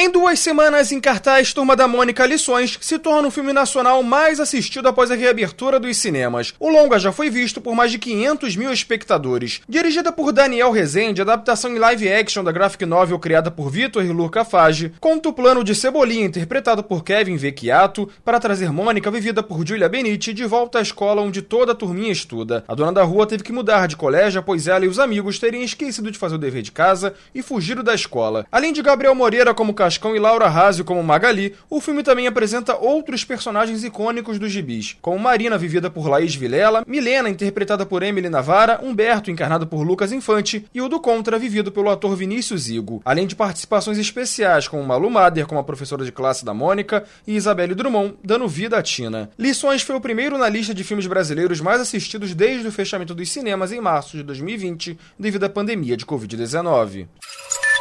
Em duas semanas em cartaz, Turma da Mônica Lições se torna o filme nacional mais assistido após a reabertura dos cinemas. O longa já foi visto por mais de 500 mil espectadores. Dirigida por Daniel Rezende, adaptação em live action da graphic novel criada por Vitor e Luca Fage, conta o plano de Cebolinha, interpretado por Kevin Vecchiato, para trazer Mônica, vivida por Julia Benite, de volta à escola onde toda a turminha estuda. A dona da rua teve que mudar de colégio, pois ela e os amigos teriam esquecido de fazer o dever de casa e fugiram da escola. Além de Gabriel Moreira como Cascão e Laura Razio como Magali, o filme também apresenta outros personagens icônicos dos gibis, como Marina, vivida por Laís Vilela, Milena, interpretada por Emily Navara, Humberto, encarnado por Lucas Infante, e o do Contra, vivido pelo ator Vinícius Igo, além de participações especiais como Malu Mader, como a professora de classe da Mônica, e Isabelle Drummond, dando vida a Tina. Lições foi o primeiro na lista de filmes brasileiros mais assistidos desde o fechamento dos cinemas em março de 2020, devido à pandemia de Covid-19.